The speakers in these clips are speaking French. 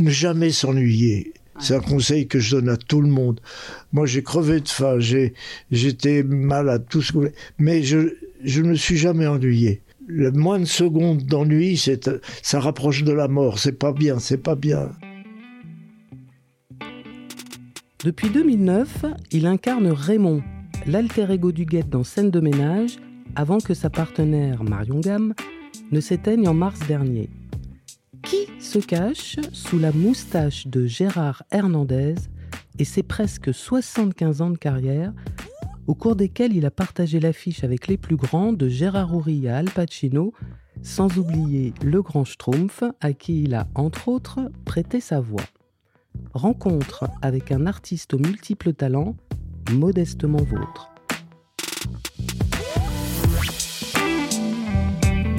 Ne jamais s'ennuyer. C'est un conseil que je donne à tout le monde. Moi, j'ai crevé de faim, j'ai, j'étais malade, tout ce que vous voulez. Mais je, je ne me suis jamais ennuyé. Le moins de secondes d'ennui, c'est, ça rapproche de la mort. C'est pas bien, c'est pas bien. Depuis 2009, il incarne Raymond, l'alter ego du guet dans Scène de ménage, avant que sa partenaire Marion Gamme ne s'éteigne en mars dernier. Qui se cache sous la moustache de Gérard Hernandez et ses presque 75 ans de carrière, au cours desquels il a partagé l'affiche avec les plus grands de Gérard Houry à Al Pacino, sans oublier le grand Schtroumpf, à qui il a, entre autres, prêté sa voix. Rencontre avec un artiste aux multiples talents, modestement vôtre.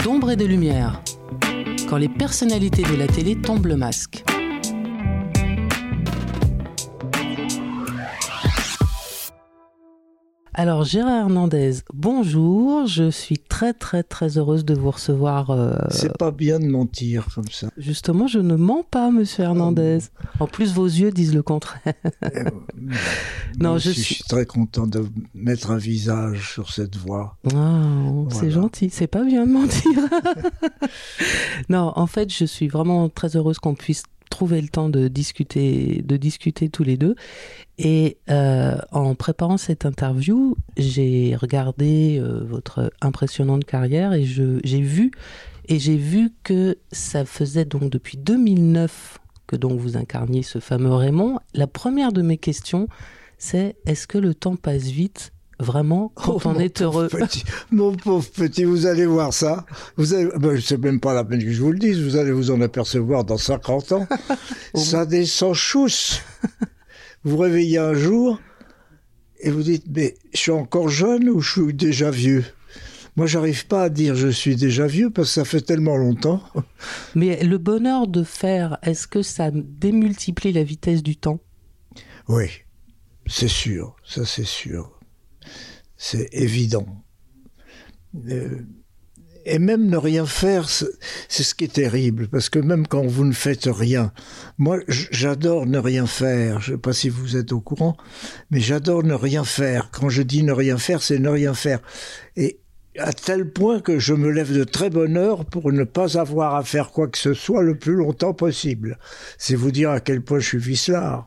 D'ombre et de lumière, quand les personnalités de la télé tombent le masque. Alors Gérard Hernandez, bonjour, je suis très très très heureuse de vous recevoir. euh, C'est pas bien de mentir comme ça. Justement, je ne mens pas, monsieur Hernandez. En plus, vos yeux disent le contraire. Euh, Non, je suis- suis très content de mettre un visage sur cette voix. Ah, c'est gentil, c'est pas bien de mentir. non, en fait, je suis vraiment très heureuse qu'on puisse trouver le temps de discuter, de discuter tous les deux. Et euh, en préparant cette interview, j'ai regardé euh, votre impressionnante carrière et j'ai vu et j'ai vu que ça faisait donc depuis 2009 que donc vous incarniez ce fameux Raymond. La première de mes questions, c'est est-ce que le temps passe vite? Vraiment quand Oh, on mon est heureux pauvre petit, mon pauvre petit, vous allez voir ça. Vous allez, ben, c'est même pas la peine que je vous le dise. Vous allez vous en apercevoir dans 50 ans. ça descend chousse. vous réveillez un jour et vous dites, mais je suis encore jeune ou je suis déjà vieux? Moi, j'arrive pas à dire je suis déjà vieux parce que ça fait tellement longtemps. Mais le bonheur de faire, est-ce que ça démultiplie la vitesse du temps? Oui, c'est sûr, ça c'est sûr. C'est évident. Euh, et même ne rien faire, c'est ce qui est terrible, parce que même quand vous ne faites rien, moi j'adore ne rien faire, je ne sais pas si vous êtes au courant, mais j'adore ne rien faire. Quand je dis ne rien faire, c'est ne rien faire. Et à tel point que je me lève de très bonne heure pour ne pas avoir à faire quoi que ce soit le plus longtemps possible. C'est vous dire à quel point je suis vicelard.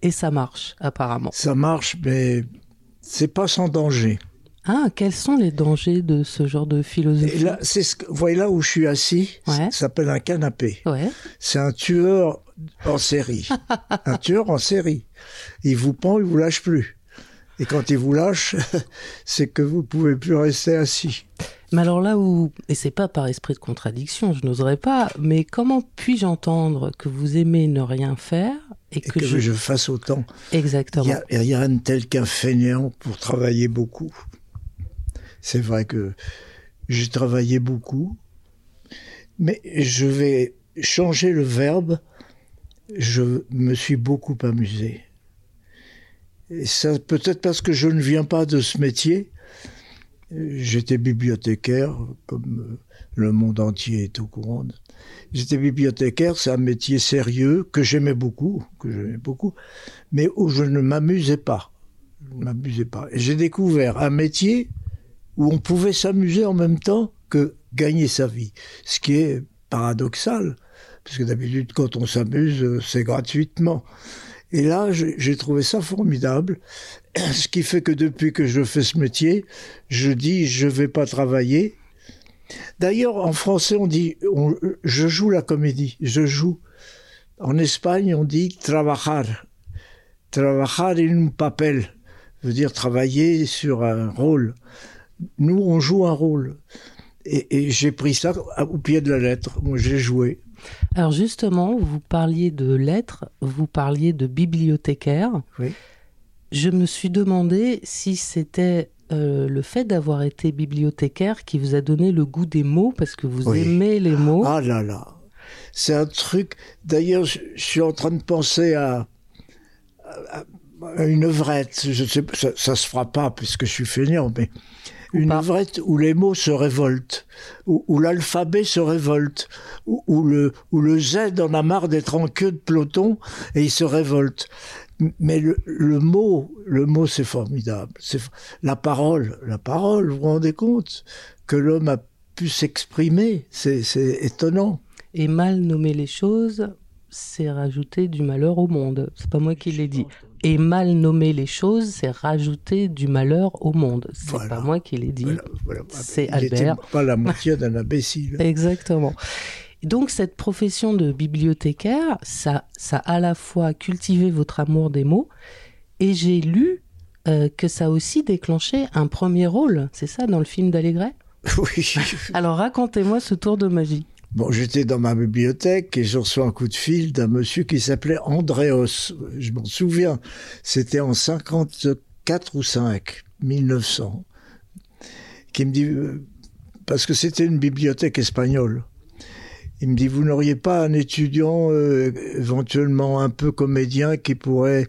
Et ça marche, apparemment. Ça marche, mais c'est pas sans danger. Ah, quels sont les dangers de ce genre de Et philosophie là, c'est ce que, vous voyez là où je suis assis, Ouais. ça s'appelle un canapé. Ouais. C'est un tueur en série. un tueur en série. Il vous pend, il vous lâche plus. Et quand il vous lâche, c'est que vous pouvez plus rester assis. Mais alors là où, et c'est pas par esprit de contradiction, je n'oserais pas, mais comment puis-je entendre que vous aimez ne rien faire et Et que, que, je... je... fasse autant. Exactement. Il y a, rien de tel qu'un fainéant pour travailler beaucoup. C'est vrai que j'ai travaillé beaucoup, mais je vais changer le verbe. Je me suis beaucoup amusé. Et ça, peut-être parce que je ne viens pas de ce métier. J'étais bibliothécaire, comme le monde entier est au courant. J'étais bibliothécaire, c'est un métier sérieux que j'aimais beaucoup, que j'aimais beaucoup, mais où je ne m'amusais pas. Ne m'amusais pas. J'ai découvert un métier où on pouvait s'amuser en même temps que gagner sa vie, ce qui est paradoxal, parce que d'habitude quand on s'amuse, euh, c'est gratuitement. Et là, j'ai trouvé ça formidable, ce qui fait que depuis que je fais ce métier, je dis je vais pas travailler. D'ailleurs, en français, on dit on- je joue la comédie, je joue. En Espagne, on dit trabajar. Trabajar en un papel veut dire travailler sur un rôle. Nous, on joue un rôle. Et, et j'ai pris ça au pied de la lettre. Moi, j'ai joué. Alors justement, vous parliez de lettres, vous parliez de bibliothécaire. Oui. Je me suis demandé si c'était euh, le fait d'avoir été bibliothécaire qui vous a donné le goût des mots, parce que vous Oui. aimez les mots. Ah là là. C'est un truc. D'ailleurs, je, je suis en train de penser à, à- à une œuvrette. Je sais, pas, ça, ça se fera pas puisque je suis feignant, mais une œuvrette où les mots se révoltent, où, l'alphabet se révolte, où, le, où le Z en a marre d'être en queue de peloton et il se révolte. Mais le, le mot, le mot c'est formidable. C'est la parole, la parole. Vous vous rendez compte que l'homme a pu s'exprimer, c'est étonnant. Et mal nommer les choses, c'est rajouter du malheur au monde. C'est pas moi qui l'ai dit. Et mal nommer les choses, c'est rajouter du malheur au monde. C'est pas moi qui l'ai dit. C'est Albert. pas la moitié d'un imbécile. Exactement. Donc cette profession de bibliothécaire, ça, ça a à la fois cultivé votre amour des mots, et j'ai lu euh, que ça a aussi déclenché un premier rôle, c'est ça, dans le film d'Allégret Oui. Alors racontez-moi ce tour de magie. Bon, j'étais dans ma bibliothèque et je reçois un coup de fil d'un monsieur qui s'appelait Andréos. Je m'en souviens. C'était en 54 ou 5, 1900. Qui me dit, euh, parce que c'était une bibliothèque espagnole. Il me dit, vous n'auriez pas un étudiant euh, éventuellement un peu comédien qui pourrait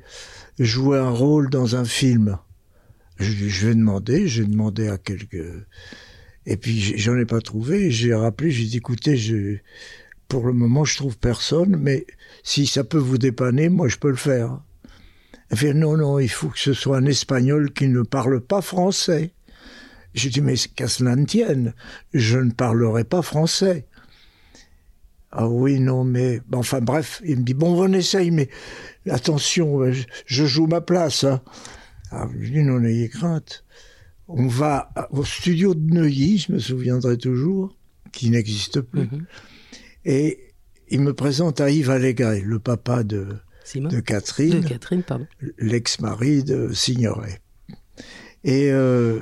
jouer un rôle dans un film? Je, je vais demander, j'ai demandé à quelques et puis j'en ai pas trouvé. J'ai rappelé, j'ai dit écoutez, pour le moment je trouve personne, mais si ça peut vous dépanner, moi je peux le faire. Elle fait non non, il faut que ce soit un Espagnol qui ne parle pas français. J'ai dit mais qu'à cela ne tienne, je ne parlerai pas français. Ah oui, non, mais enfin bref, il me dit bon, on essaye, mais attention, je, joue ma place. Hein. Ah, je dis non, n'ayez crainte on va au studio de Neuilly, je me souviendrai toujours, qui n'existe plus. Mhm. Et il me présente à Yves Allégret, le papa de, de Catherine, de Catherine l'ex-mari de Signoret. Et euh,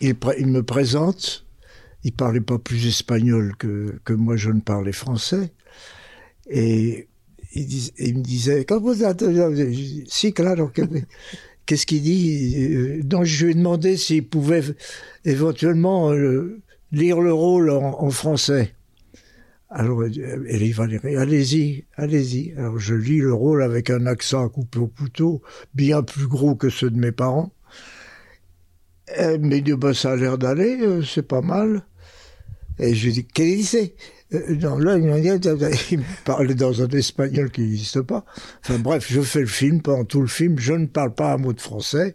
il, me présente, il parlait pas plus espagnol que, que moi je ne parlais français, et il, me disait, quand vous êtes, si claro que qu'est-ce qu'il dit euh, Donc je lui ai demandé s'il pouvait éventuellement euh, lire le rôle en, français. Alors elle va dire allez-y, allez-y. Alors je lis le rôle avec un accent à couper au couteau, bien plus gros que ceux de mes parents. Elle me dit bah, ça a l'air d'aller, euh, c'est pas mal. Et je lui dis qu'il c'est euh, non, là, il me parlait dans un espagnol qui n'existe pas. Enfin bref, je fais le film, pendant tout le film, je ne parle pas un mot de français,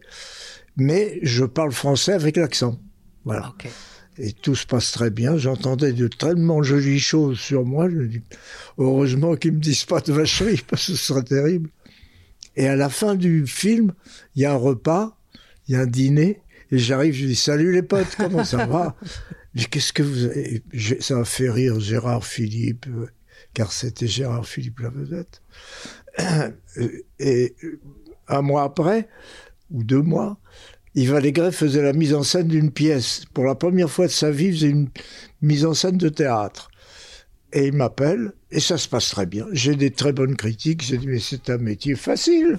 mais je parle français avec l'accent. Voilà. Et tout se passe très bien. J'entendais de tellement jolies choses sur moi. Je dis, heureusement qu'ils me disent pas de vacherie, parce que ce serait terrible. Et à la fin du film, il y a un repas, il y a un dîner, et j'arrive, je dis, salut les potes, comment ça va? qu'est-ce que vous avez... Ça a fait rire Gérard Philippe, euh, car c'était Gérard Philippe la vedette. Et un mois après, ou deux mois, Yves Allégret faisait la mise en scène d'une pièce. Pour la première fois de sa vie, il faisait une mise en scène de théâtre. Et il m'appelle, et ça se passe très bien. J'ai des très bonnes critiques. J'ai dit, mais c'est un métier facile.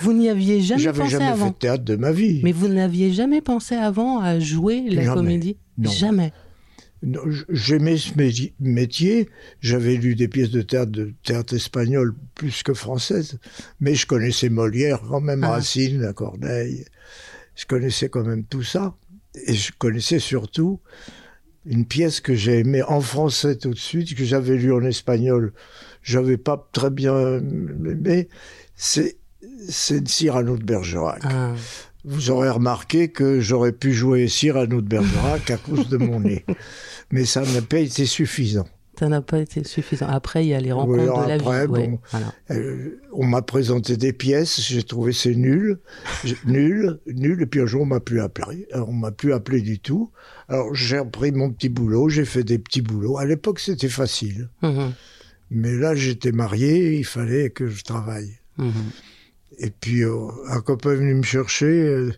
vous n'y aviez jamais pensé J'avais jamais fait de théâtre de ma vie. Mais vous n'aviez jamais pensé avant à jouer la comédie? Jamais. J'aimais ce métier. J'avais lu des pièces de théâtre, de théâtre espagnol plus que française. Mais je connaissais Molière, quand même ah. Racine, Corneille. Je connaissais quand même tout ça. Et je connaissais surtout une pièce que j'ai aimée en français tout de suite, que j'avais lue en espagnol. J'avais pas très bien aimé. C'est, c'est Cyrano de Bergerac. Ah. Vous aurez remarqué que j'aurais pu jouer Cyrano de Bergerac à cause de mon nez. Mais ça n'a pas été suffisant. Ça n'a pas été suffisant. Après, il y a les rencontres de la vie. Bon, euh, on m'a présenté des pièces, j'ai trouvé c'est nul, nul, nul. Et puis un jour, on m'a plus appelé. on m'a plus appelé du tout. Alors j'ai repris mon petit boulot, j'ai fait des petits boulots. À l'époque, c'était facile. Mhm. Mais là, j'étais marié, il fallait que je travaille. Mhm. Et puis euh, un copain est venu me chercher euh,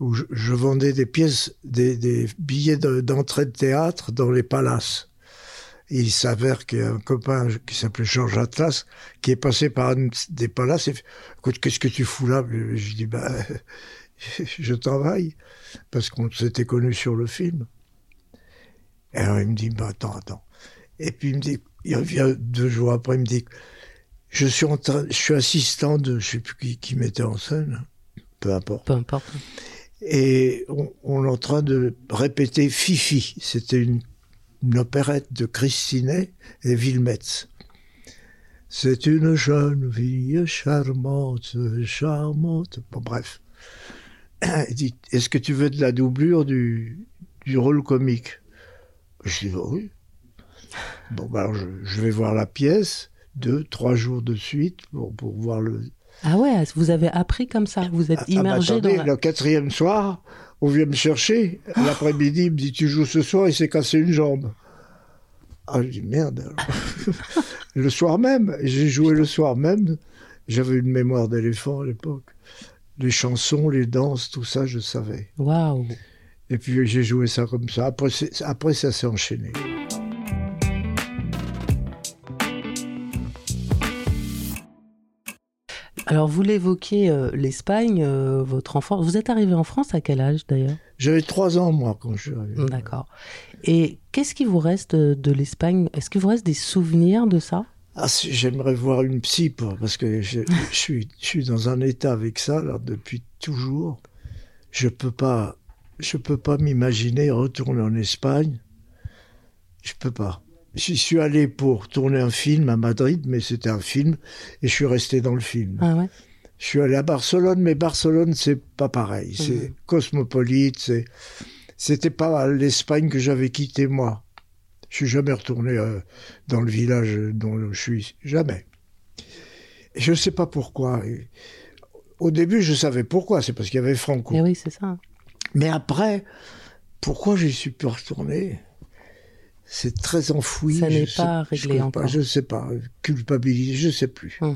où je, vendais des pièces, des, billets d'entrée de, théâtre dans les palaces. Il s'avère qu'il y a un copain qui s'appelait Georges Atlas qui est passé par un des palaces et écoute, qu'est-ce que tu fous là? Je dis, bah, je travaille parce qu'on s'était connus sur le film. Et alors il me dit, bah, attends, attends. Et puis il me dit, il revient deux jours après, il me dit, je suis je suis assistant de, je sais plus qui, qui mettait en scène, peu importe. Peu importe. Et on, est en train de répéter Fifi. C'était une, opérette de Christinet et Vilmetz. C'est une jeune fille charmante, charmante. Bon, bref. Il dit Est-ce que tu veux de la doublure du, du rôle comique? Je dis Oui. Bon, ben alors je, vais voir la pièce, deux, trois jours de suite pour, pour voir le. Ah ouais, vous avez appris comme ça, vous êtes ah, ah, immergé dans. La... Le quatrième soir, on vient me chercher. L'après-midi, il me dit Tu joues ce soir, il s'est cassé une jambe. Ah, je dis Merde. le soir même, j'ai joué le soir même. J'avais une mémoire d'éléphant à l'époque. Les chansons, les danses, tout ça, je savais. Waouh! Et puis j'ai joué ça comme ça. Après, après ça s'est enchaîné. Alors, vous l'évoquez, euh, l'Espagne, euh, votre enfant. Vous êtes arrivé en France à quel âge d'ailleurs? J'avais trois ans, moi, quand je suis arrivé. D'accord. Et qu'est-ce qui vous reste de, l'Espagne? Est-ce qu'il vous reste des souvenirs de ça? Ah, J'aimerais voir une psy, parce que je, suis, je suis dans un état avec ça là, depuis toujours. Je peux pas, je peux pas m'imaginer retourner en Espagne. Je peux pas. J'y suis allé pour tourner un film à Madrid, mais c'était un film, et je suis resté dans le film. Ah ouais. Je suis allé à Barcelone, mais Barcelone, c'est pas pareil. C'est mmh. cosmopolite, c'est, c'était pas l'Espagne que j'avais quitté moi. Je suis jamais retourné euh, dans le village dont je suis, jamais. je ne sais pas pourquoi. au début, je savais pourquoi, c'est parce qu'il y avait Franco. Et eh oui, c'est ça. Mais après, pourquoi j'y suis pu retourner c'est très enfoui. Ça n'est pas réglé je encore. je ne sais pas. Culpabilisé, je ne sais plus. Mmh.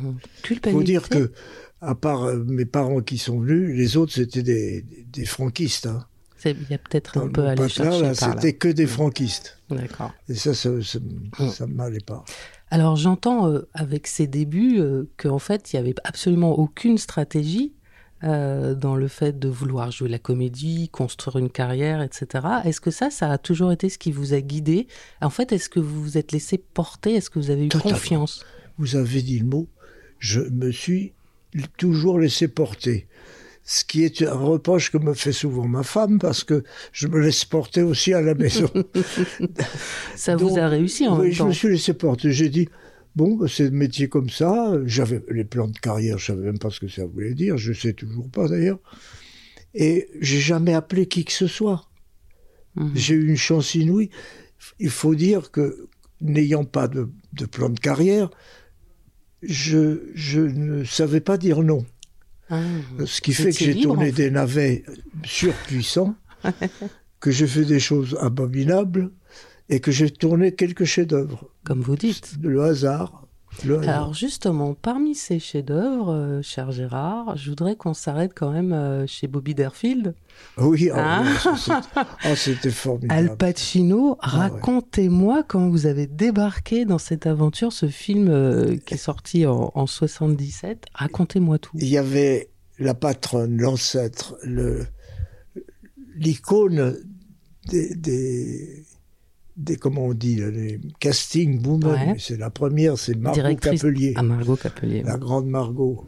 Il faut dire que, à part euh, mes parents qui sont venus, les autres, c'était des, des, franquistes. Hein. Il y a peut-être un peu à aller chercher C'était que des franquistes. D'accord. Et ça, ça ne m'allait pas. Alors j'entends euh, avec ces débuts euh, qu'en fait, il n'y avait absolument aucune stratégie euh, dans le fait de vouloir jouer la comédie, construire une carrière, etc. Est-ce que ça, ça a toujours été ce qui vous a guidé? En fait, est-ce que vous vous êtes laissé porter? Est-ce que vous avez eu confiance? Vous avez dit le mot. Je me suis toujours laissé porter. Ce qui est un reproche que me fait souvent ma femme, parce que je me laisse porter aussi à la maison. ça vous a réussi en oui, même temps. Je me suis laissé porter. J'ai dit, Bon, bah, c'est le métier comme ça. J'avais les plans de carrière, je savais même pas ce que ça voulait dire. Je sais toujours pas d'ailleurs. Et j'ai jamais appelé qui que ce soit. Mhm. J'ai eu une chance inouïe. Il faut dire que n'ayant pas de, plan de carrière, je, je, ne savais pas dire non. Ah. Ce qui fait que j'ai tourné des navets surpuissants, que j'ai fait des choses abominables, et que j'ai tourné quelques chefs-d'œuvre. Comme vous dites. Le hasard. Alors justement, parmi ces chefs-d'œuvre, euh, cher Gérard, je voudrais qu'on s'arrête quand même euh, chez Bobby Derfield. Oui, oh, hein oh, c'était formidable. Al Pacino, ah, racontez-moi quand vous avez débarqué dans cette aventure, ce film euh, qui est sorti en, en 77. Racontez-moi tout. Il y avait la patronne, l'ancêtre, l'icône des des comment on dit les castings boom c'est la première c'est Margot Capelier. Ah, Margot Capelier la grande Margot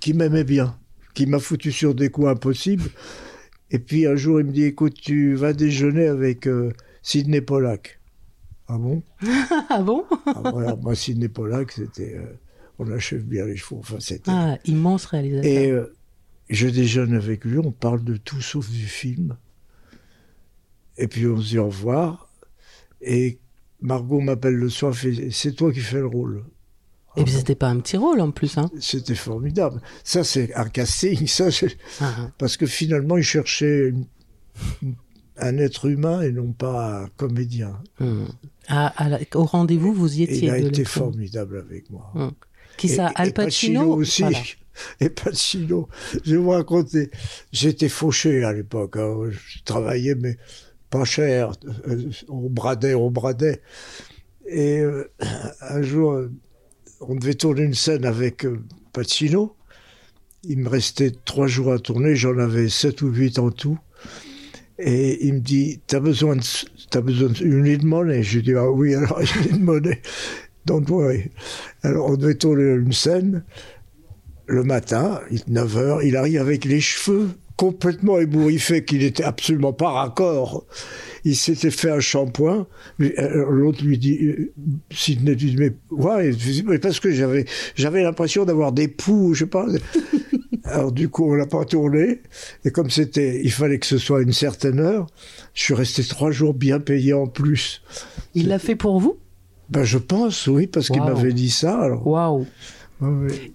qui m'aimait bien qui m'a foutu sur des coups impossibles. Et puis un jour il me dit écoute tu vas déjeuner avec euh, Sidney Pollack. Ah bon? Ah bon? Ah, voilà moi Sidney Pollack c'était euh, on achève bien les chevaux. Enfin c'était ah immense réalisateur. Et euh, je déjeune avec lui on parle de tout sauf du film. Et puis on se dit au revoir et Margot m'appelle le soir, c'est toi qui fais le rôle. Et puis c'était pas un petit rôle en plus, hein C'était formidable. Ça c'est un casting, ça ah, ah. parce que finalement il cherchait un être humain et non pas un comédien. Ah, au rendez-vous, vous y étiez. il a été formidable avec moi. Hmm. Qui ça, Al Pacino, aussi. Et Pacino, je vais vous raconter. J'étais fauché à l'époque. Hein. Je travaillais, mais pas cher, euh, on bradait, on bradait. Et euh, un jour, on devait tourner une scène avec euh, Pacino. Il me restait trois jours à tourner, j'en avais sept ou huit en tout. Et il me dit, t'as besoin de, besoin d'une de monnaie? Je dis, ah oui, alors une monnaie. Donc, ouais. Alors, on devait tourner une scène le matin, 9 h il arrive avec les cheveux complètement ébouriffé qu'il n'était absolument pas raccord. Il s'était fait un shampoing. Euh, l'autre lui dit, euh, Sidney dit, mais ouais, parce que j'avais, j'avais l'impression d'avoir des poux, je sais pas. Alors du coup, on l'a pas tourné. Et comme c'était, il fallait que ce soit une certaine heure, je suis resté trois jours bien payé en plus. Il l'a fait pour vous? Ben je pense, oui, parce qu'il m'avait dit ça. Alors. Waouh.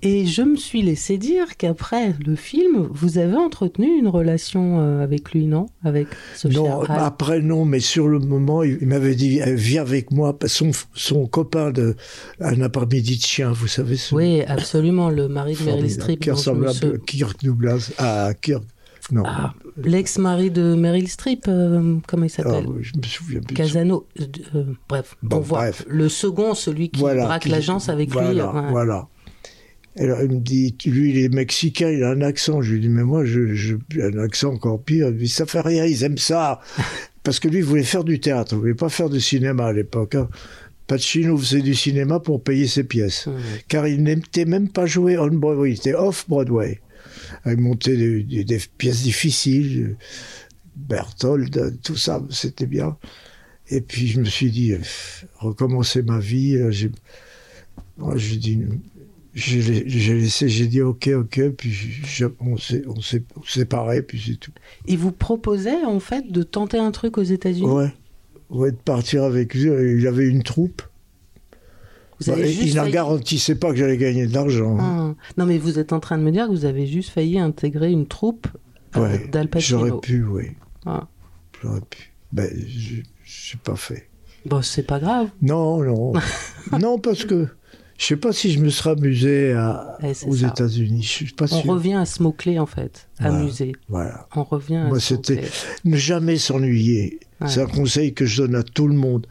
Et je me suis laissé dire qu'après le film, vous avez entretenu une relation euh, avec lui, non? Avec Non, après non, mais sur le moment, il, m'avait dit eh, viens avec moi. Son, son copain de un après-midi de chien, vous savez. Ce... Oui, absolument, le mari de Meryl Streep. Qui ressemble à Kirk Douglas. Ah, Kirk. Non. Ah, l'ex-mari de Meryl Streep, euh, comment il s'appelle? Ah, Je me souviens plus. Casano. Euh, bref, bon, bref. Le second, celui qui braque l'agence avec lui. Voilà. Alors il me dit, lui il est mexicain, il a un accent. Je lui dis, mais moi je, je un accent encore pire. Il me dit, ça fait rien, ils aiment ça. Parce que lui il voulait faire du théâtre, il voulait pas faire du cinéma à l'époque. Hein. Pacino faisait du cinéma pour payer ses pièces. Car il n'était même pas joué on Broadway, il était off Broadway. Il montait des, pièces difficiles, Berthold, tout ça, c'était bien. Et puis je me suis dit, recommencer ma vie. J'ai dit, j'ai laissé, j'ai dit ok, ok, puis on s'est séparés, puis c'est tout. Il vous proposait en fait de tenter un truc aux États-Unis? Ouais. ouais, de partir avec lui. Il avait une troupe. Bah, il ne garantissait pas que j'allais gagner de l'argent. Ah. Non, mais vous êtes en train de me dire que vous avez juste failli intégrer une troupe euh, ouais, d'Al J'aurais pu, oui. Ah. J'aurais pu. Ben, je n'ai pas fait. Bon, c'est pas grave. Non, non. non, parce que je sais pas si je me serais amusé à, aux États-Unis. Je suis pas On revient à ce mot-clé en fait, amuser. Voilà. On revient à Moi, c'était ne jamais s'ennuyer. C'est un conseil que je donne à tout le monde.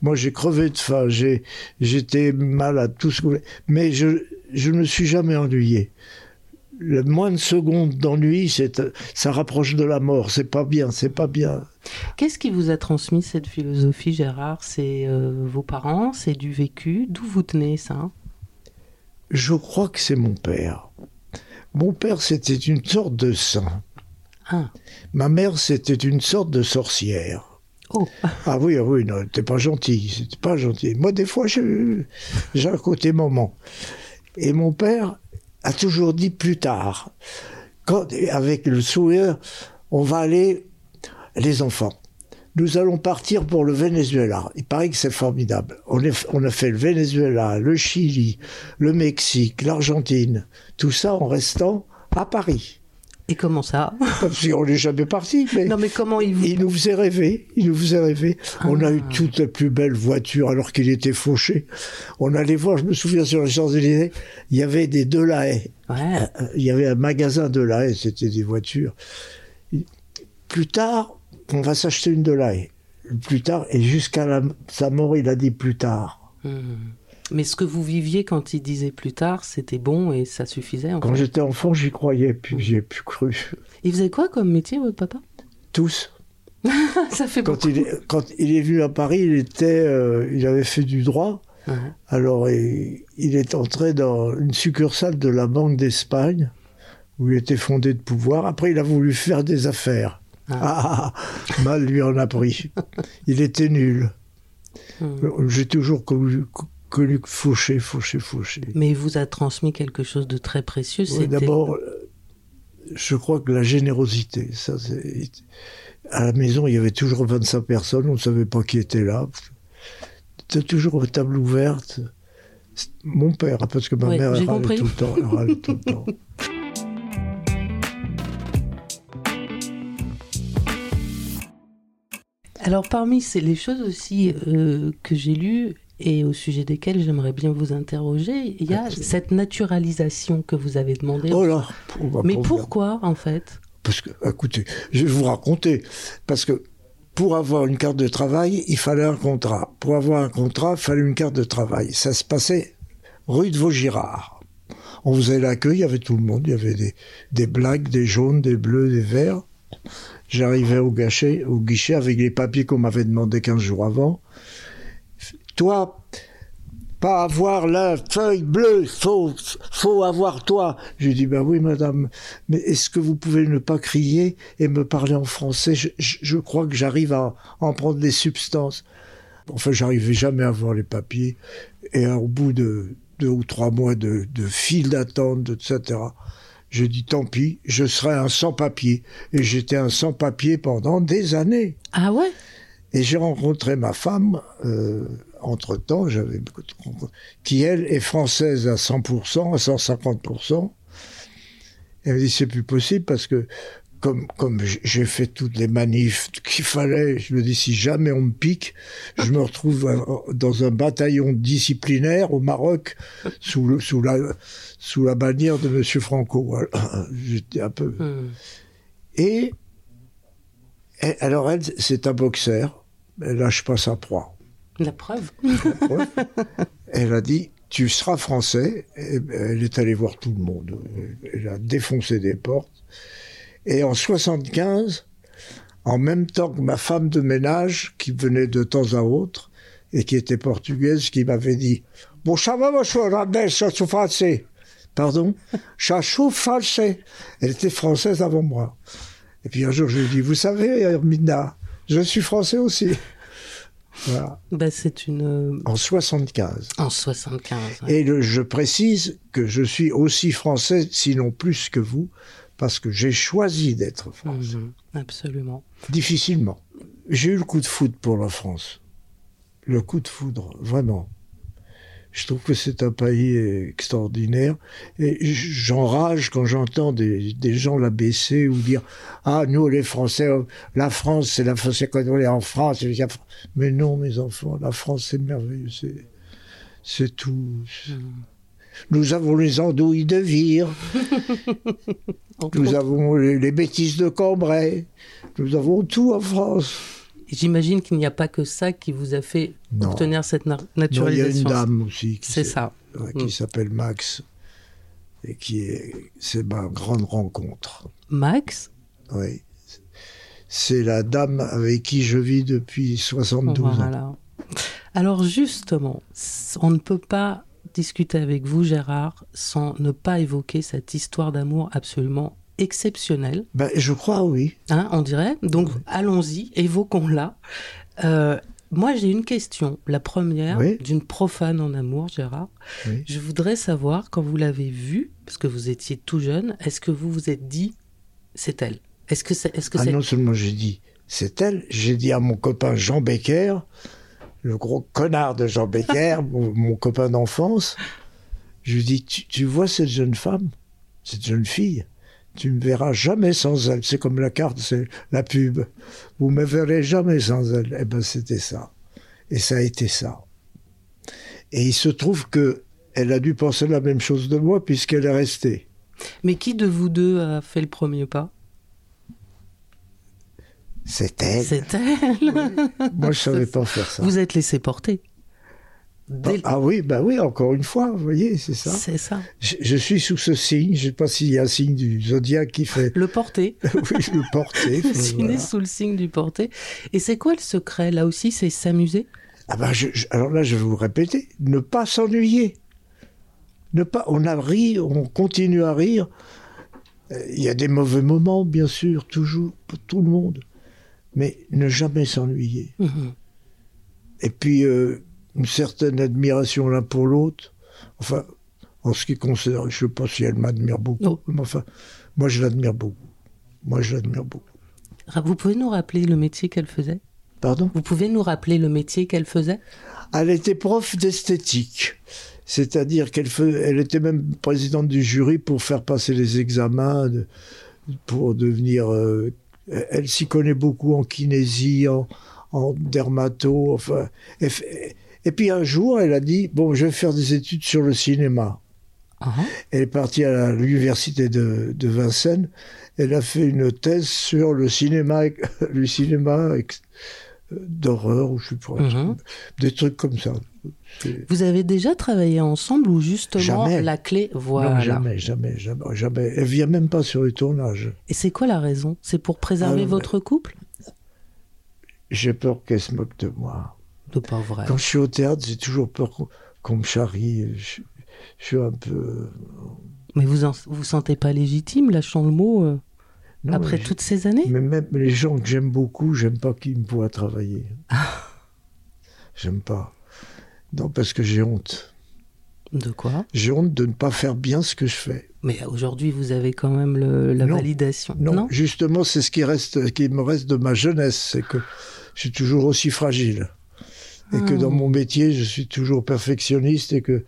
Moi, j'ai crevé de faim, j'ai, j'étais malade, tout ce que mais je, je ne me suis jamais ennuyé. Le moins de secondes d'ennui, c'est, ça rapproche de la mort. C'est pas bien, c'est pas bien. Qu'est-ce qui vous a transmis cette philosophie, Gérard? C'est euh, vos parents C'est du vécu? D'où vous tenez ça? Je crois que c'est mon père. Mon père, c'était une sorte de saint. Ah. Ma mère, c'était une sorte de sorcière. Oh. Ah oui, ah oui, non, t'es pas gentil, c'était pas gentil. Moi, des fois, j'ai un côté moment. Et mon père a toujours dit plus tard, quand, avec le sourire, on va aller les enfants. Nous allons partir pour le Venezuela. Il paraît que c'est formidable. On, on, a fait le Venezuela, le Chili, le Mexique, l'Argentine, tout ça en restant à Paris. Et comment ça Parce qu'on n'est jamais parti. Mais non, mais comment il vous... Il nous faisait rêver. Il nous faisait rêver. On a eu ah. toutes les plus belles voitures alors qu'il était fauché. On allait voir, je me souviens sur les Champs-Élysées, il y avait des Delahaye. Ouais. Euh, il y avait un magasin Delahaye, c'était des voitures. Plus tard, on va s'acheter une Delahaye. Plus tard, et jusqu'à sa mort, il a dit plus tard. Hmm. Mais ce que vous viviez quand il disait plus tard, c'était bon et ça suffisait Quand j'étais enfant, j'y croyais, puis j'ai plus cru. Il faisait quoi comme métier, votre papa? Tous. ça fait quand Il est, quand il est venu à Paris, il, était, euh, il avait fait du droit. Alors, il, il, est entré dans une succursale de la Banque d'Espagne, où il était fondé de pouvoir. Après, il a voulu faire des affaires. Ah. ah, ah mal lui en a pris. Il était nul. Hmm. J'ai toujours connu, connu Fauché, Fauché, Fauché. Mais il vous a transmis quelque chose de très précieux. Oui, D'abord, euh, je crois que la générosité, ça À la maison, il y avait toujours 25 personnes, on ne savait pas qui était là. C'était toujours une table ouverte. Mon père, parce que ma mère râlait tout le temps. tout le temps. Alors parmi les choses aussi euh, que j'ai lues et au sujet desquelles j'aimerais bien vous interroger, il y a cette naturalisation que vous avez demandé. Oh là Mais pourquoi en fait? Parce que, écoutez, je vais vous raconter. Parce que pour avoir une carte de travail, il fallait un contrat. Pour avoir un contrat, il fallait une carte de travail. Ça se passait rue de Vaugirard. On faisait l'accueil, il y avait tout le monde. Il y avait des, des blagues, des jaunes, des bleus, des verts. J'arrivais au, guichet, au guichet avec les papiers qu'on m'avait demandé 15 jours avant. Toi, pas avoir la feuille bleue, faut, faut avoir toi. Je lui dis, ben oui, madame, mais est-ce que vous pouvez ne pas crier et me parler en français? Je, je, crois que j'arrive à en prendre des substances. Enfin, j'arrivais jamais à voir les papiers. Et au bout de deux ou trois mois de, de file d'attente, etc., je dis tant pis, je serai un sans-papier. Et j'étais un sans-papier pendant des années. Ah ouais? Et j'ai rencontré ma femme, euh, entre-temps, j'avais qui elle est française à 100%, à 150%. Elle me dit c'est plus possible parce que comme, comme j'ai fait toutes les manifs qu'il fallait, je me dis si jamais on me pique, je me retrouve dans un bataillon disciplinaire au Maroc sous, le, sous, la, sous la bannière de Monsieur Franco. J'étais un peu. Hmm. Et, alors elle, c'est un boxeur, elle lâche pas sa proie. La preuve. Elle a dit Tu seras français. elle est allée voir tout le monde. Elle a défoncé des portes. Et en 75, en même temps que ma femme de ménage, qui venait de temps à autre, et qui était portugaise, qui m'avait dit Bon, ça va, je suis français. Pardon? Suis français. Elle était française avant moi. Et puis un jour, je lui ai dit Vous savez, Hermina, je suis français aussi. Bah, c'est une. Euh, en 75. En 75. Et je précise que je suis aussi français, sinon plus que vous, parce que j'ai choisi d'être français. Mhm, absolument. Difficilement. J'ai eu le coup de foudre pour la France. Le coup de foudre, vraiment. Je trouve que c'est un pays extraordinaire. Et j'enrage quand j'entends des, gens la baisser ou dire Ah, nous, les Français, la France, c'est la France, quand on est en France. Mais non, mes enfants, la France, c'est merveilleux. C'est tout. Nous avons les andouilles de Vire. nous avons les, les bêtises de Cambrai. Nous avons tout en France. J'imagine qu'il n'y a pas que ça qui vous a fait obtenir cette naturalisation. il y a une dame aussi. C'est ça. qui mm. s'appelle Max et qui est, c'est ma grande rencontre. Max? Oui. C'est la dame avec qui je vis depuis 72 ans. Alors justement, on ne peut pas discuter avec vous, Gérard, sans ne pas évoquer cette histoire d'amour absolument exceptionnel. Ben, je crois, oui. Hein, on dirait. Donc, allons-y, évoquons-la. Euh, moi, j'ai une question. La première, d'une profane en amour, Gérard. Je voudrais savoir, quand vous l'avez vue, parce que vous étiez tout jeune, est-ce que vous vous êtes dit, c'est elle? Est-ce que c'est. Est -ce que ah, non seulement j'ai dit, c'est elle, j'ai dit à mon copain Jean Becker, le gros connard de Jean Becker, mon, copain d'enfance, je lui dis, tu vois cette jeune femme, cette jeune fille? Tu me verras jamais sans elle. C'est comme la carte, c'est la pub. Vous me verrez jamais sans elle. Eh ben, c'était ça. Et ça a été ça. Et il se trouve que elle a dû penser la même chose de moi puisqu'elle est restée. Mais qui de vous deux a fait le premier pas? C'est elle. C'est elle. Moi, je savais pas faire ça. Vous êtes laissé porter. Bah, ah oui, bah oui, encore une fois, vous voyez, c'est ça. C'est ça. Je, suis sous ce signe, je ne sais pas s'il y a un signe du zodiaque qui fait... Le porté. oui, le porté. je suis né sous le signe du porté. Et c'est quoi le secret, là aussi, c'est s'amuser? Ah bah Alors là, je vais vous répéter, ne pas s'ennuyer. Ne pas, on a ri, on continue à rire. Euh, il y a des mauvais moments, bien sûr, toujours, pour tout le monde. Mais ne jamais s'ennuyer. Mhm. Et puis... Euh, une certaine admiration l'un pour l'autre. Enfin, en ce qui concerne, je ne sais pas si elle m'admire beaucoup, mais enfin, moi je l'admire beaucoup. Moi je l'admire beaucoup. Vous pouvez nous rappeler le métier qu'elle faisait? Pardon? Vous pouvez nous rappeler le métier qu'elle faisait? Elle était prof d'esthétique. C'est-à-dire qu'elle elle était même présidente du jury pour faire passer les examens, pour devenir. Euh, elle s'y connaît beaucoup en kinésie, en, en dermato. Enfin, et puis un jour, elle a dit Bon, je vais faire des études sur le cinéma. Uh-huh. Elle est partie à l'université de, de, Vincennes. Elle a fait une thèse sur le cinéma, le cinéma d'horreur, ou je sais pas, uh-huh. des trucs comme ça. Vous avez déjà travaillé ensemble ou justement la clé voilà. Non, jamais, jamais, jamais, jamais. Elle vient même pas sur les tournages. Et c'est quoi la raison? C'est pour préserver ah, votre couple? J'ai peur qu'elle se moque de moi. Pas vrai. Quand je suis au théâtre, j'ai toujours peur qu'on me charrie. Je, je, suis un peu. Mais vous en, vous sentez pas légitime, lâchant le mot, euh, Non, après toutes ces années? Mais même les gens que j'aime beaucoup, j'aime pas qu'ils me voient travailler. J'aime pas. Non, parce que j'ai honte. De quoi? J'ai honte de ne pas faire bien ce que je fais. Mais aujourd'hui, vous avez quand même le- la Non. validation. Non, justement, c'est ce qui reste, qui me reste de ma jeunesse, c'est que je suis toujours aussi fragile. Et que Ah. dans mon métier, je suis toujours perfectionniste et que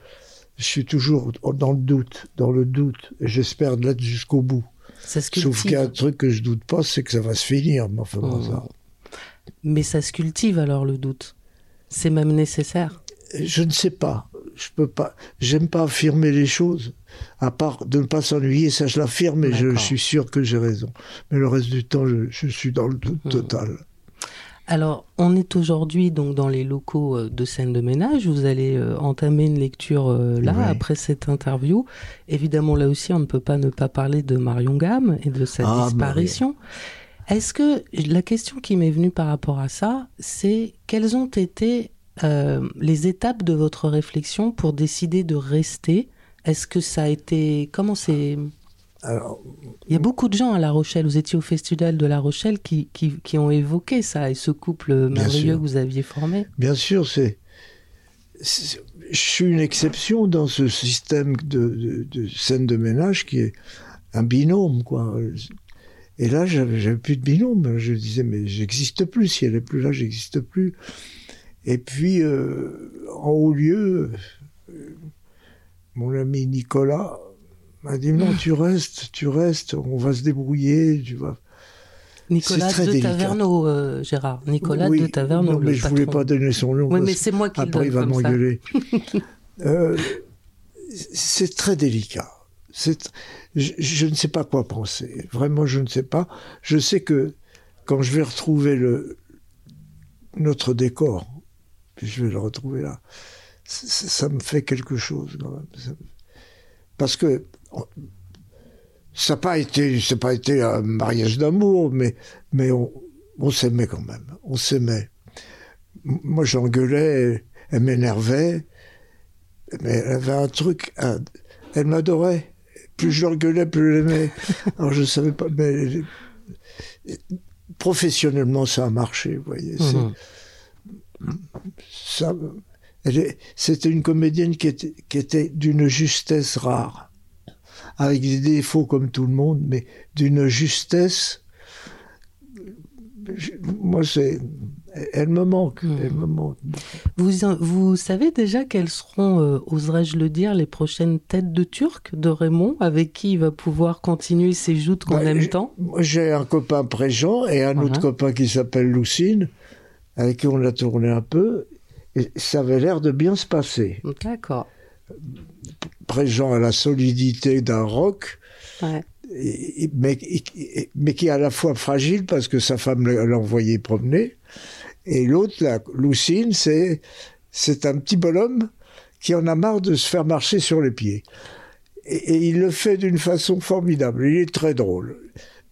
je suis toujours dans le doute, dans le doute. J'espère l'être jusqu'au bout. Ça Sauf qu'il y a un truc que je doute pas, c'est que ça va se finir. Mais enfin, Oh. ça- Mais ça se cultive alors le doute. C'est même nécessaire. Je ne sais pas. Je peux pas. J'aime pas affirmer les choses. À part de ne pas s'ennuyer, ça je l'affirme et je suis sûr que j'ai raison. Mais le reste du temps, je, je suis dans le doute Mhm. total. Alors, on est aujourd'hui donc dans les locaux euh, de scène de ménage. Vous allez euh, entamer une lecture euh, là après cette interview. Évidemment, là aussi, on ne peut pas ne pas parler de Marion Gamme et de sa Ah, disparition. Est-ce que la question qui m'est venue par rapport à ça, c'est quelles ont été euh, les étapes de votre réflexion pour décider de rester? Est-ce que ça a été comment c'est Alors, Il y a beaucoup de gens à La Rochelle, vous étiez au festival de La Rochelle qui, qui, qui ont évoqué ça et ce couple merveilleux que vous aviez formé. bien sûr, c'est. Je suis une exception dans ce système de, de, de scène de ménage qui est un binôme, quoi. Et là, j'avais j'avais plus de binôme. Je disais, mais j'existe plus. Si elle est plus là, j'existe plus. Et puis, euh, en haut lieu, euh, mon ami Nicolas m'a dit, non, tu restes, tu restes, on va se débrouiller, tu vas. Nicolas de délicat. Taverneau, euh, Gérard. Nicolas Oui, de Taverneau, Non, le mais je voulais pas donner son nom. Oui, mais c'est moi qui le Après, il va m'engueuler. Euh, c'est très délicat. C'est, je, je ne sais pas quoi penser. Vraiment, je ne sais pas. Je sais que quand je vais retrouver le, notre décor, puis je vais le retrouver là, ça me fait quelque chose quand même. Ça Parce que ça n'a pas été, c'est pas été un mariage d'amour, mais, mais on, on s'aimait quand même. On s'aimait. Moi, j'engueulais, elle m'énervait, mais elle avait un truc, un- elle m'adorait. Plus je l'engueulais, plus je l'aimais. Alors je savais pas, mais professionnellement, ça a marché, vous voyez. Ça, elle est- c'était une comédienne qui était, qui était d'une justesse rare, avec des défauts comme tout le monde, mais d'une justesse. Moi, c'est, elle me manque, elle me manque. Vous, vous savez déjà quelles seront, euh, oserais-je le dire, les prochaines têtes de Turc de Raymond, avec qui il va pouvoir continuer ses joutes qu'on Bah, aime tant? j'ai un copain Préjean et un Voilà. autre copain qui s'appelle Lucine, avec qui on a tourné un peu, et ça avait l'air de bien se passer. D'accord. Préjean a la solidité d'un roc, Ouais. et- et- mais, et- mais qui est à la fois fragile parce que sa femme l'a envoyé promener. Et l'autre, la Lucine, c'est, c'est un petit bonhomme qui en a marre de se faire marcher sur les pieds. Et, et il le fait d'une façon formidable. Il est très drôle.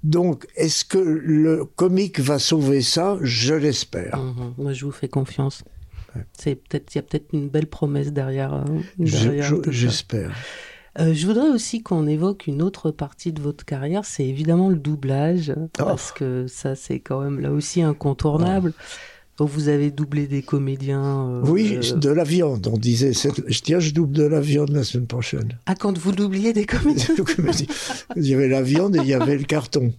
Donc, est-ce que le comique va sauver ça? Je l'espère. Mhm. Moi, je vous fais confiance. C'est peut-être, il y a peut-être une belle promesse derrière. euh, je- ça. J'espère. Euh, je voudrais aussi qu'on évoque une autre partie de votre carrière, c'est évidemment le doublage, parce que ça, c'est quand même là aussi incontournable. Donc, vous avez doublé des comédiens. euh, Oui, euh, de la viande. On disait, je tiens, je double de la viande la semaine prochaine. Ah, quand vous doubliez des comédiens il y avait la viande et il y avait le carton.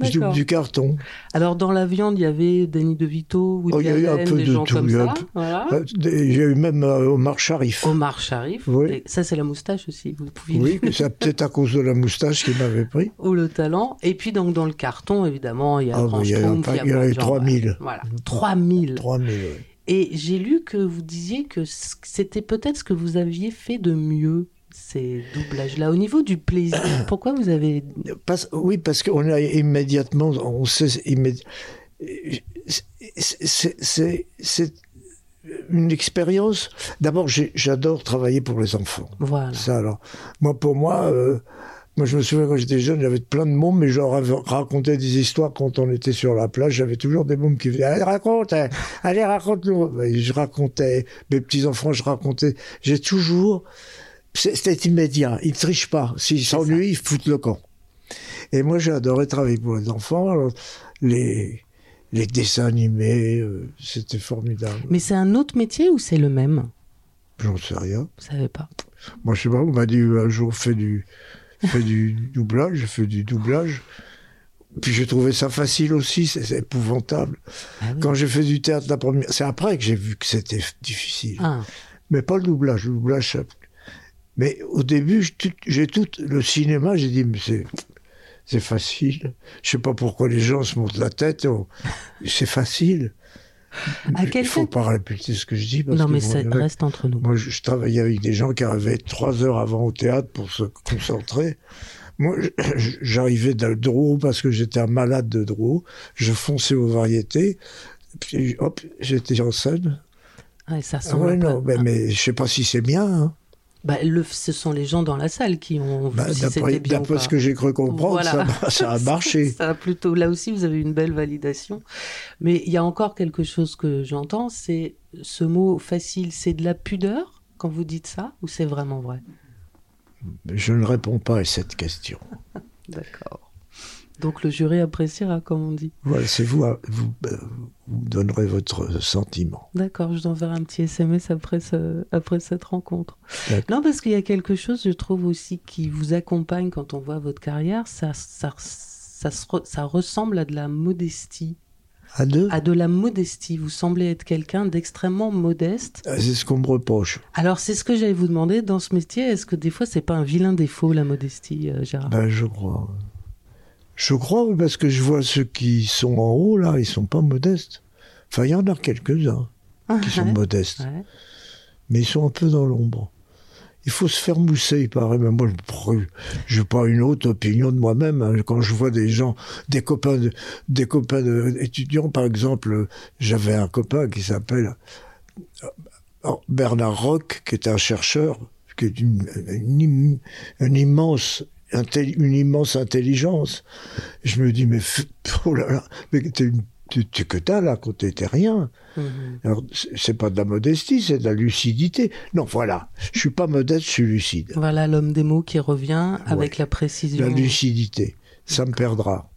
Je double du carton. Alors, dans la viande, il y avait Danny DeVito, Woody Oh, il y a eu un peu de tout, comme il y a ça. Voilà. Euh, J'ai eu même Omar Sharif. Omar Sharif. Oui. Ça, c'est la moustache aussi. Vous pouviez Oui, c'est peut-être à cause de la moustache qu'il m'avait pris. ou le talent. Et puis donc dans le carton, évidemment, il y a Ah, mais il y a eu il y a il y de gens, 3000. Voilà, 3000. 3000, oui. Et j'ai lu que vous disiez que c'était peut-être ce que vous aviez fait de mieux, ces doublages-là. Au niveau du plaisir, pourquoi vous avez... Parce- oui, parce qu'on a immédiatement, on sait immédi- c'est- une expérience. D'abord, j'adore travailler pour les enfants. Voilà. Ça, alors, moi, pour moi, euh, Moi, je me souviens quand j'étais jeune, j'avais plein de mômes, mais je leur racontais des histoires quand on était sur la plage. J'avais toujours des mômes qui venaient, allez, raconte, hein. allez, raconte-nous. Je racontais, mes petits-enfants, je racontais. J'ai toujours, c'était immédiat. Ils ne trichent pas. S'ils s'ennuient, ils foutent le camp. Et moi, j'ai adoré travailler pour les enfants. Les, les dessins animés, euh, c'était formidable. Mais c'est un autre métier ou c'est le même? J'en sais rien. Vous savez pas Moi, je sais pas, on m'a dit un jour, fais du, fais du doublage, je fais du doublage. Puis j'ai trouvé ça facile aussi, c'est épouvantable. Ah Quand j'ai fait du théâtre la première, c'est après que j'ai vu que c'était difficile. Ah. Mais pas le doublage, le doublage. Mais au début, j'ai tout le cinéma, j'ai dit mais c'est c'est facile. Je sais pas pourquoi les gens se montent la tête. Oh, c'est facile. Il ne faut pas répéter ce que je dis. non, mais ça reste entre nous. Moi, je, travaillais avec des gens qui arrivaient trois heures avant au théâtre pour se concentrer. Moi, j'arrivais de Drouot parce que j'étais un malade de Drouot. Je fonçais aux variétés. Puis, hop, j'étais en scène. Ah, ça sent ouais, non, mais, mais je sais pas si c'est bien. Hein. Bah, le, ce sont les gens dans la salle qui ont vu bah, si c'était bien D'après ce que j'ai cru comprendre, ça, ça, a marché. ça, a plutôt, là aussi, vous avez une belle validation. Mais il y a encore quelque chose que j'entends, c'est ce mot facile, c'est de la pudeur quand vous dites ça, ou c'est vraiment vrai? Je ne réponds pas à cette question. D'accord. Donc le jury appréciera, comme on dit. Voilà, c'est vous, euh, vous, euh, vous, donnerez votre sentiment. D'accord, je vous enverrai un petit SMS après, après cette rencontre. Non, parce qu'il y a quelque chose, je trouve aussi, qui vous accompagne quand on voit votre carrière, ça, ça, ça, ça ressemble à de la modestie. À de À de la modestie. Vous semblez être quelqu'un d'extrêmement modeste. Ah, c'est ce qu'on me reproche. Alors, c'est ce que j'allais vous demander dans ce métier. Est-ce que des fois, c'est pas un vilain défaut, la modestie, euh, Gérard? Ben, Je crois. Je crois, parce que je vois ceux qui sont en haut, là, ils sont pas modestes. Enfin, il y en a quelques-uns qui sont modestes. Mais ils sont un peu dans l'ombre. Il faut se faire mousser, il paraît. Mais moi, je n'ai pas une autre opinion de moi-même. Hein. Quand je vois des gens, des copains, des copains étudiants, par exemple, j'avais un copain qui s'appelle euh, Bernard Roch, qui est un chercheur, qui est une, une immense une immense intelligence. Je me dis, mais, oh là là, mais tu, tu, que t'as là, quand t'étais rien. Mhm. Alors, c'est pas de la modestie, c'est de la lucidité. Non, voilà, je suis pas modeste, je suis lucide. Voilà l'homme des mots qui revient avec la précision. La lucidité, ça me perdra.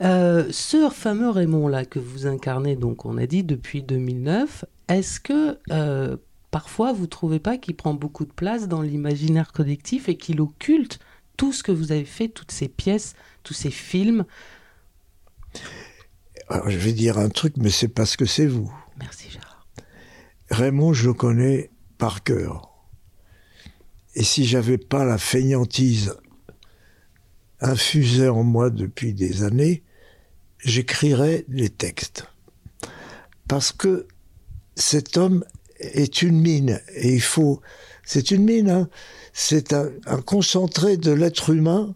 Euh, ce fameux Raymond là que vous incarnez, donc on a dit depuis 2009, est-ce que euh, parfois vous trouvez pas qu'il prend beaucoup de place dans l'imaginaire collectif et qu'il occulte tout ce que vous avez fait, toutes ces pièces, tous ces films. Alors, je vais dire un truc, mais c'est parce que c'est vous. Merci Gérard. Raymond, je le connais par cœur. Et si j'avais pas la feignantise infusée en moi depuis des années, j'écrirais les textes. Parce que cet homme est une mine et il faut. C'est une mine, hein c'est un, concentré de l'être humain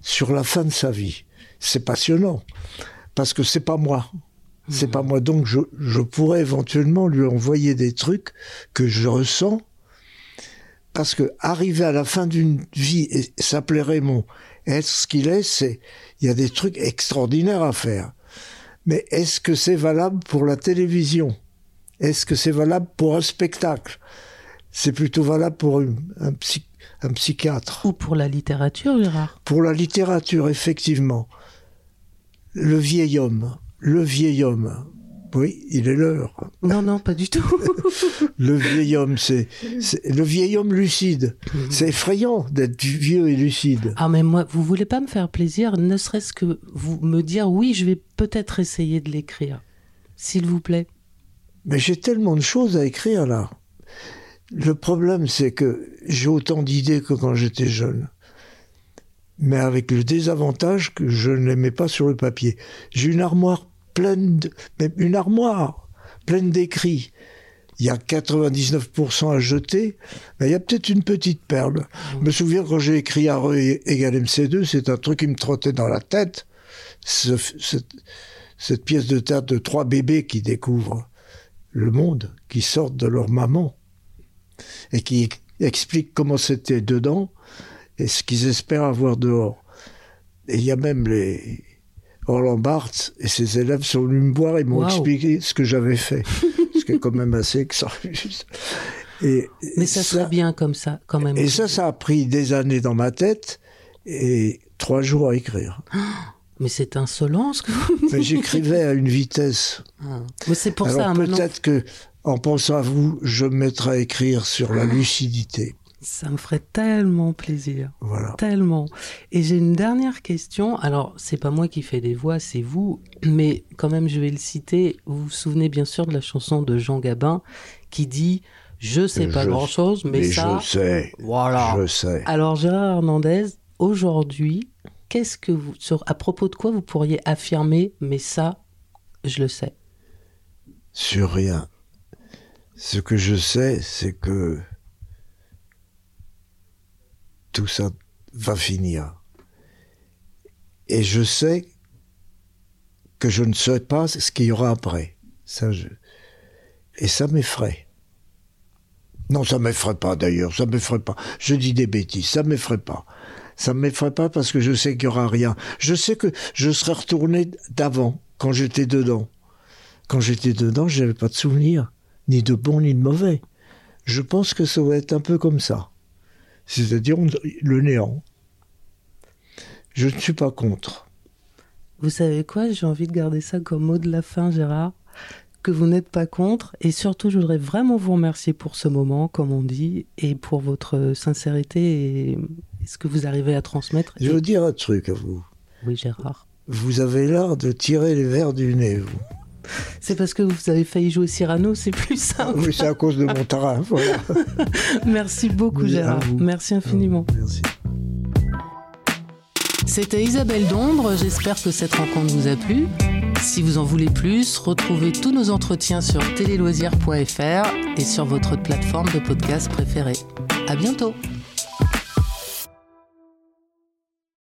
sur la fin de sa vie. C'est passionnant parce que c'est pas moi. C'est pas moi. Donc je, pourrais éventuellement lui envoyer des trucs que je ressens parce que arriver à la fin d'une vie et s'appeler Raymond, être ce qu'il est, c'est il y a des trucs extraordinaires à faire. Mais est-ce que c'est valable pour la télévision? Est-ce que c'est valable pour un spectacle? C'est plutôt valable pour un, psychiatre. Ou pour la littérature, Gérard? Pour la littérature, effectivement. Le vieil homme, le vieil homme. Oui, il est l'heure. Non, non, pas du tout. le vieil homme, c'est le vieil homme lucide. C'est effrayant d'être vieux et lucide. Ah, mais moi, vous voulez pas me faire plaisir, ne serait-ce que vous me dire oui, je vais peut-être essayer de l'écrire, s'il vous plaît. Mais j'ai tellement de choses à écrire là. Le problème, c'est que j'ai autant d'idées que quand j'étais jeune. Mais avec le désavantage que je ne les mets pas sur le papier. J'ai une armoire pleine, de, une armoire pleine d'écrits. Il y a 99% à jeter, mais il y a peut-être une petite perle. Je me souviens quand j'ai écrit RE égale MC2, c'est un truc qui me trottait dans la tête. cette, cette pièce de théâtre de trois bébés qui découvrent le monde, qui sortent de leur maman et qui explique comment c'était dedans. et ce qu'ils espèrent avoir dehors. Et il y a même les Roland Barthes et ses élèves sont venus me voir et m'ont expliqué ce que j'avais fait, ce qui est quand même assez. Et Mais ça, ça serait bien comme ça, quand même. Et ça, ça a pris des années dans ma tête et trois jours à écrire. Mais c'est insolent ce que vous Mais j'écrivais à une vitesse. Ah. Mais c'est pour Alors ça. Peut-être que, en pensant à vous, je me mettrai à écrire sur la lucidité. Ça me ferait tellement plaisir. Voilà. Tellement. Et j'ai une dernière question. Alors, c'est pas moi qui fais des voix, c'est vous. Mais quand même, je vais le citer. Vous vous souvenez bien sûr de la chanson de Jean Gabin qui dit Je sais pas grand chose, mais, mais ça. Je sais. Voilà. Je sais. Alors, Gérard Hernandez, aujourd'hui, qu'est-ce que vous. Sur, à propos de quoi vous pourriez affirmer, mais ça, je le sais? Sur rien. Ce que je sais, c'est que tout ça va finir. Et je sais que je ne sais pas ce qu'il y aura après. Et ça m'effraie. Non, ça m'effraie pas d'ailleurs, ça m'effraie pas. Je dis des bêtises, ça m'effraie pas. Ça m'effraie pas parce que je sais qu'il y aura rien. Je sais que je serai retourné d'avant, quand j'étais dedans. Quand j'étais dedans, je n'avais pas de souvenirs, ni de bon ni de mauvais. Je pense que ça va être un peu comme ça c'est-à-dire le néant. Je ne suis pas contre. Vous savez quoi? J'ai envie de garder ça comme mot de la fin, Gérard. Que vous n'êtes pas contre. Et surtout, je voudrais vraiment vous remercier pour ce moment, comme on dit, et pour votre sincérité et ce que vous arrivez à transmettre. Je veux dire un truc à vous. Oui, Gérard. Vous avez l'art de tirer les verres du nez, vous. C'est parce que vous avez failli jouer Cyrano, c'est plus simple. Oui, c'est à cause de mon terrain. Merci beaucoup, Gérard. Merci infiniment. Merci. C'était Isabelle Dombre. J'espère que cette rencontre vous a plu. Si vous en voulez plus, retrouvez tous nos entretiens sur téléloisirs.fr et sur votre plateforme de podcast préférée. À bientôt.